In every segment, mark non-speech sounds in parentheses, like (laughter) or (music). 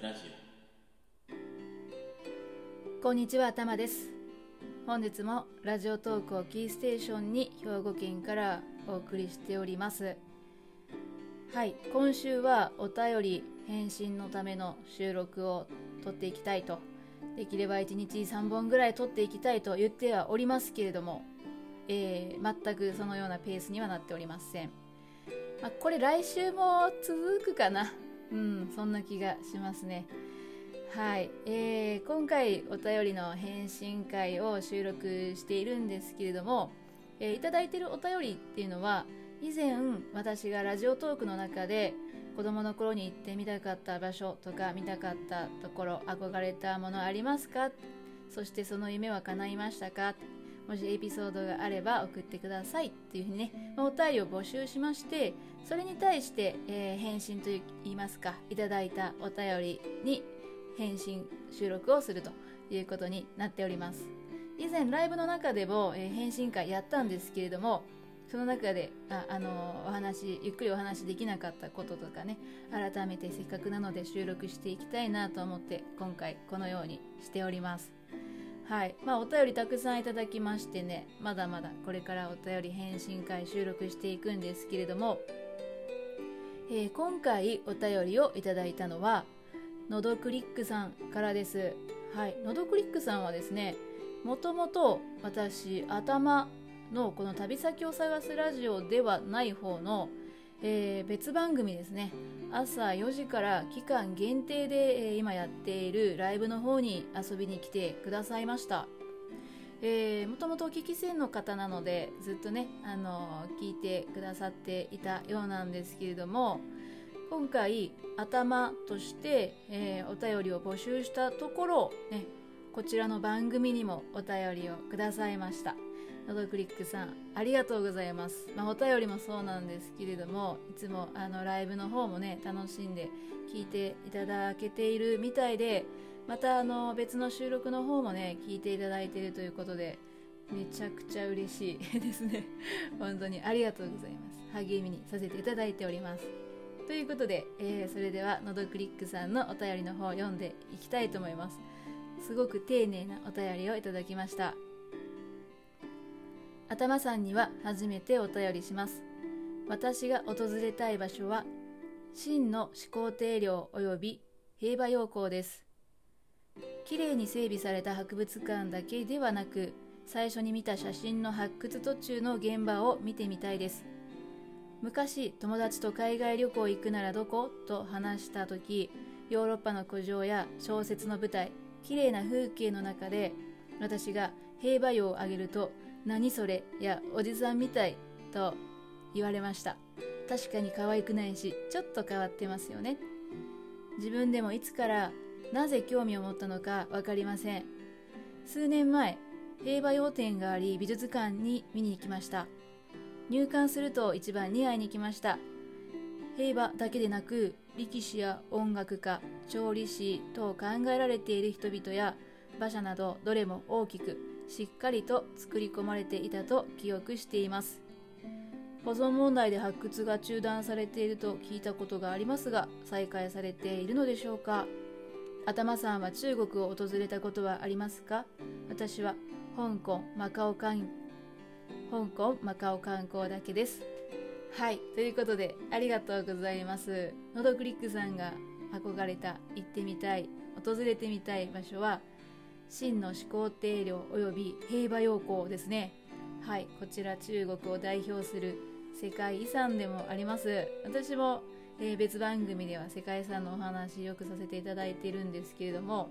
ラジこんにちは、たまです。本日もラジオトークをキーステーションに兵庫県からお送りしております。はい、今週はお便り返信のための収録を撮っていきたいと、できれば1日3本ぐらい撮っていきたいと言ってはおりますけれども、えー全くそのようなペースにはなっておりません。まあ、これ来週も続くかな。うん、そんな気がしますね。はい、えー今回お便りの返信会を収録しているんですけれども、えーいただいているお便りっていうのは以前私がラジオトークの中で子供の頃に行ってみたかった場所とか見たかったところ憧れたものありますか？そしてその夢は叶いましたか？もしエピソードがあれば送ってくださいっていうふうにね、まお便りを募集しましてそれに対して、えー返信といいますかいただいたお便りに返信収録をするということになっております。以前ライブの中でも、えー返信会やったんですけれどもその中であ、あのーお話ゆっくりお話できなかったこととかね改めてせっかくなので収録していきたいなと思って今回このようにしております。はいまあお便りたくさんいただきましてねまだまだこれからお便り返信会収録していくんですけれども、えー今回お便りをいただいたのはのどクリックさんからです。はい、のどクリックさんはですね、もともと私、頭のこの旅先を探すラジオではない方の、えー別番組ですね。朝4時から期間限定で、えー今やっているライブの方に遊びに来てくださいました。もともとお聞き戦の方なのでずっとね、あのー聞いてくださっていたようなんですけれども今回頭として、えーお便りを募集したところ、ね、こちらの番組にもお便りをくださいました。のどクリックさんありがとうございます、まあ、お便りもそうなんですけれどもいつもあのライブの方もね楽しんで聞いていただけているみたいでまたあの別の収録の方もね聞いていただいているということでめちゃくちゃ嬉しい (laughs) ですね。本当に。ありがとうございます。励みにさせていただいております。ということで、えーそれではのどクリックさんのお便りの方を読んでいきたいと思います。すごく丁寧なお便りをいただきました。頭さんには初めてお便りします。私が訪れたい場所は真の始皇帝陵及び平和陽光です。綺麗に整備された博物館だけではなく最初に見た写真の発掘途中の現場を見てみたいです。昔友達と海外旅行行くならどこと話した時ヨーロッパの古城や小説の舞台綺麗な風景の中で私が平和洋をあげると何それやおじさんみたいと言われました。確かに可愛くないしちょっと変わってますよね。自分でもいつからなぜ興味を持ったのか分かりません。数年前平和洋展があり美術館に見に行きました。入館すると一番に会いに来ました。平和だけでなく力士や音楽家調理師と考えられている人々や馬車などどれも大きくしっかりと作り込まれていたと記憶しています。保存問題で発掘が中断されていると聞いたことがありますが再開されているのでしょうか。頭さんは中国を訪れたことはありますか？私は香港マカオ観香港マカオ観光だけです。はいということでありがとうございます。のどクリックさんが憧れた行ってみたい訪れてみたい場所は真の始皇帝陵および平和陽光ですね。はいこちら中国を代表する世界遺産でもあります。私も、えー別番組では世界遺産のお話よくさせていただいているんですけれども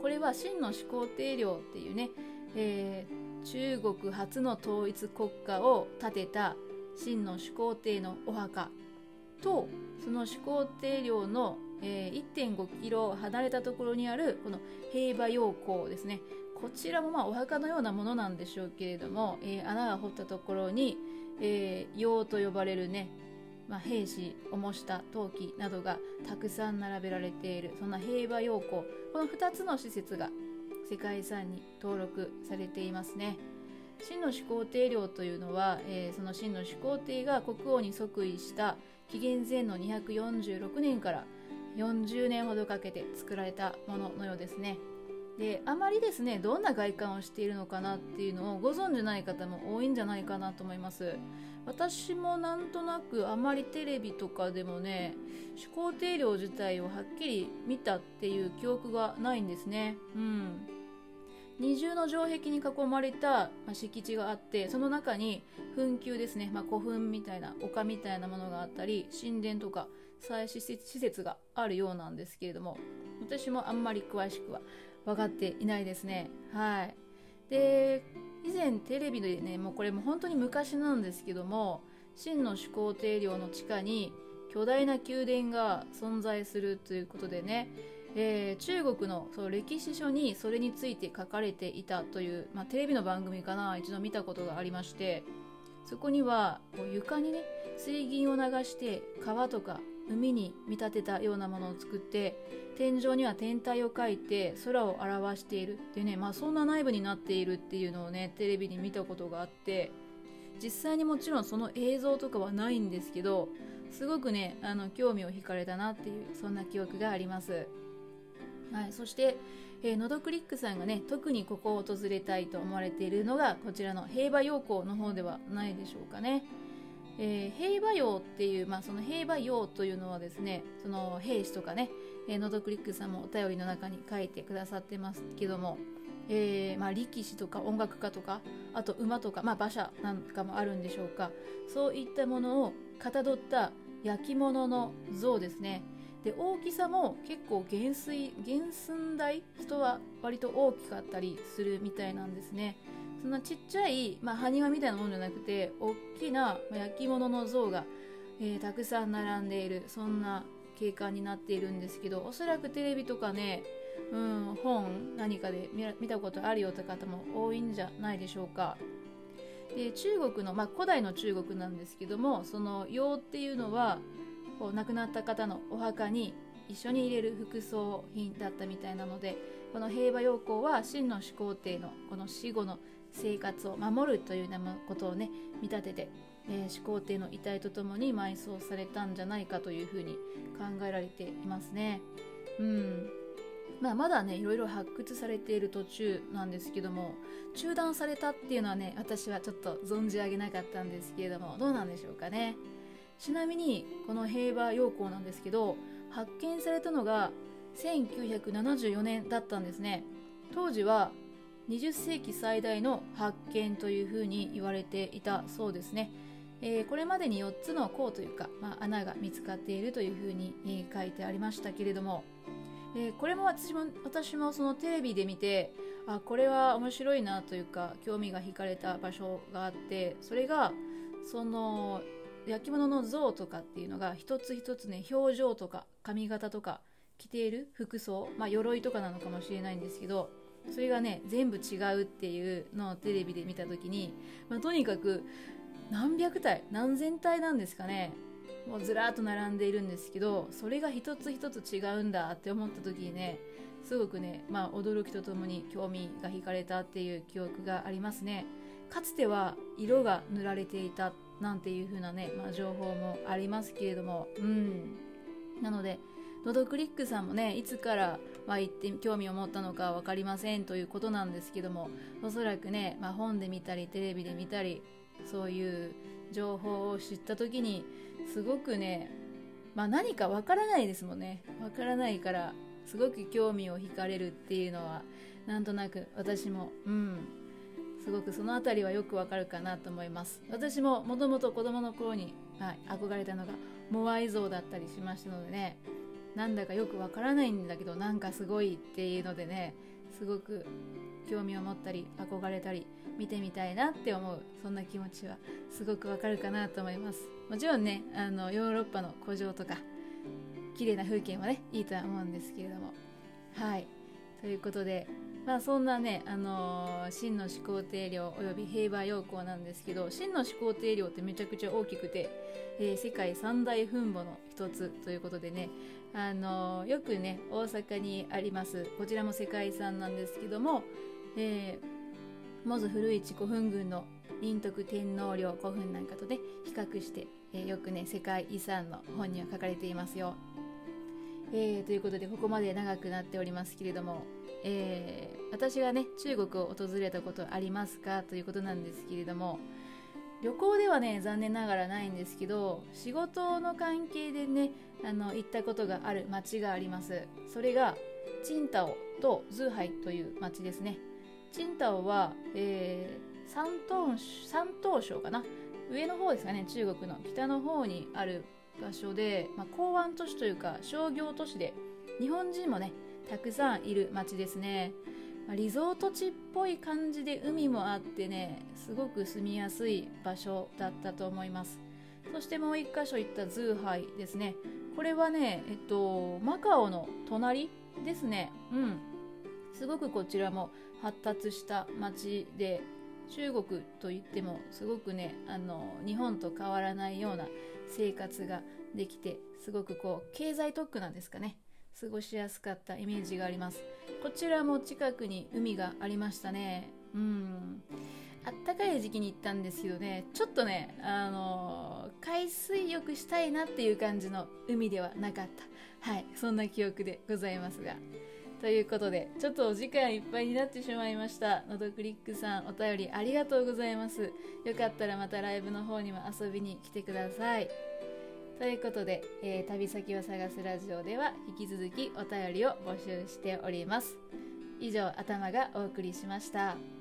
これは真の始皇帝陵っていうね、えー中国初の統一国家を建てた真の始皇帝のお墓とその始皇帝陵の、えー1.5キロ離れたところにあるこの平和陽光ですね。こちらもまあお墓のようなものなんでしょうけれども、えー穴が掘ったところに、えー陽と呼ばれるね、まあ、兵士を模した陶器などがたくさん並べられているそんな平和陽光。この2つの施設が世界遺産に登録されていますね。真の始皇帝陵というのは、えーその真の始皇帝が国王に即位した紀元前の246年から40年ほどかけて作られたもののようですね。であまりですねどんな外観をしているのかなっていうのをご存じない方も多いんじゃないかなと思います。私もなんとなくあまりテレビとかでもね始皇帝陵自体をはっきり見たっていう記憶がないんですね。うん。二重の城壁に囲まれた、ま敷地があってその中に墳丘ですね、まあ、古墳みたいな丘みたいなものがあったり神殿とか再施設があるようなんですけれども私もあんまり詳しくは分かっていないですね。はい。で、以前テレビでね、もうこれも本当に昔なんですけども、真の始皇帝陵の地下に巨大な宮殿が存在するということでね、えー、中国のその歴史書にそれについて書かれていたという、まあ、テレビの番組かな一度見たことがありましてそこにはこう床にね水銀を流して川とか海に見立てたようなものを作って天井には天体を描いて空を表しているっていうね、まあ、そんな内部になっているっていうのをねテレビに見たことがあって実際にもちろんその映像とかはないんですけどすごくねあの興味を惹かれたなっていうそんな記憶があります、はい、そして、えー、ノドクリックさんがね特にここを訪れたいと思われているのがこちらの平和陽光の方ではないでしょうかね。えー、平和洋っていう、まあ、その平和洋というのはですねその兵士とかね、えー、ノドクリックさんもお便りの中に書いてくださってますけども、えーまあ、力士とか音楽家とかあと馬とか、まあ、馬車なんかもあるんでしょうか。そういったものをかたどった焼き物の像ですね。で大きさも結構原水原寸大人は割と大きかったりするみたいなんですねそんなちっちゃい、まあ、埴輪みたいなものじゃなくて大きな、焼き物の像が、えー、たくさん並んでいるそんな景観になっているんですけどおそらくテレビとかね、うん、本何かで見たことあるよって方も多いんじゃないでしょうか。で中国の、まあ、古代の中国なんですけどもその洋っていうのはこう亡くなった方のお墓に一緒に入れる副葬品だったみたいなのでこの平和陽光は真の始皇帝のこの死後の生活を守るというようなことをね見立てて、えー、始皇帝の遺体とともに埋葬されたんじゃないかというふうに考えられていますね。うんまあ、まだねいろいろ発掘されている途中なんですけども中断されたっていうのはね私はちょっと存じ上げなかったんですけれどもどうなんでしょうかねちなみにこの平和陽光なんですけど発見されたのが1974年だったんですね当時は20世紀最大の発見というふうに言われていたそうですね。えー、これまでに4つの孔というか、まあ、穴が見つかっているというふうに、えー、書いてありましたけれども、えー、これも私も私もそのテレビで見てあこれは面白いなというか興味が惹かれた場所があってそれがその焼き物の像とかっていうのが一つ一つね表情とか髪型とか着ている服装まあ鎧とかなのかもしれないんですけどそれがね全部違うっていうのをテレビで見た時に、まあ、とにかく何百体何千体なんですかねもうずらっと並んでいるんですけどそれが一つ一つ違うんだって思った時にねすごくね、まあ、驚きとともに興味が惹かれたっていう記憶がありますね。かつては色が塗られていたなんていう風なね、まあ、情報もありますけれども。うん。なのでノドクリックさんもねいつからまあ、行って興味を持ったのか分かりませんということなんですけどもおそらくね、まあ、本で見たりテレビで見たりそういう情報を知った時にすごくね、まあ、何か分からないですもんね。分からないからすごく興味を惹かれるっていうのはなんとなく私も。うん。すごくその辺りはよくわかるかなと思います。私ももともと子供の頃に、はい、憧れたのがモアイ像だったりしましたのでねなんだかよくわからないんだけどなんかすごいっていうのでねすごく興味を持ったり憧れたり見てみたいなって思うそんな気持ちはすごくわかるかなと思います。もちろんねあのヨーロッパの古城とか綺麗な風景もねいいとは思うんですけれども。はい。ということでまあそんなね、あのー、真の始皇帝陵および平和陽光なんですけど真の始皇帝陵ってめちゃくちゃ大きくて、えー、世界三大墳墓の一つということでねあのよくね大阪にありますこちらも世界遺産なんですけども、えー、モズ古市古墳群の仁徳天皇陵古墳なんかとね比較して、え、よくね世界遺産の本には書かれていますよ、え、ということでここまで長くなっておりますけれども、えー、私がね中国を訪れたことありますかということなんですけれども旅行ではね残念ながらないんですけど仕事の関係でねあの行ったことがある町があります。それがチンタオとズーハイという町ですね。チンタオは、えー、山東山東省かな？上の方ですかね中国の北の方にある場所で、まあ、港湾都市というか商業都市で日本人もねたくさんいる町ですね、ま、リゾート地っぽい感じで海もあってねすごく住みやすい場所だったと思います。そしてもう一箇所行ったズーハイですね。これはねえっとマカオの隣ですね。うん。すごくこちらも発達した町で中国といってもすごくねあの日本と変わらないような生活ができてすごくこう経済特区なんですかね。過ごしやすかったイメージがあります。こちらも近くに海がありましたね。うん。あったかい時期に行ったんですけどね。ちょっとねあのー、海水浴したいなっていう感じの海ではなかった。はい。そんな記憶でございますが。ということで、ちょっとお時間いっぱいになってしまいました。のどクリックさん、お便りありがとうございます。よかったらまたライブの方にも遊びに来てください。ということで、えー、旅先を探すラジオでは引き続きお便りを募集しております。以上、頭がお送りしました。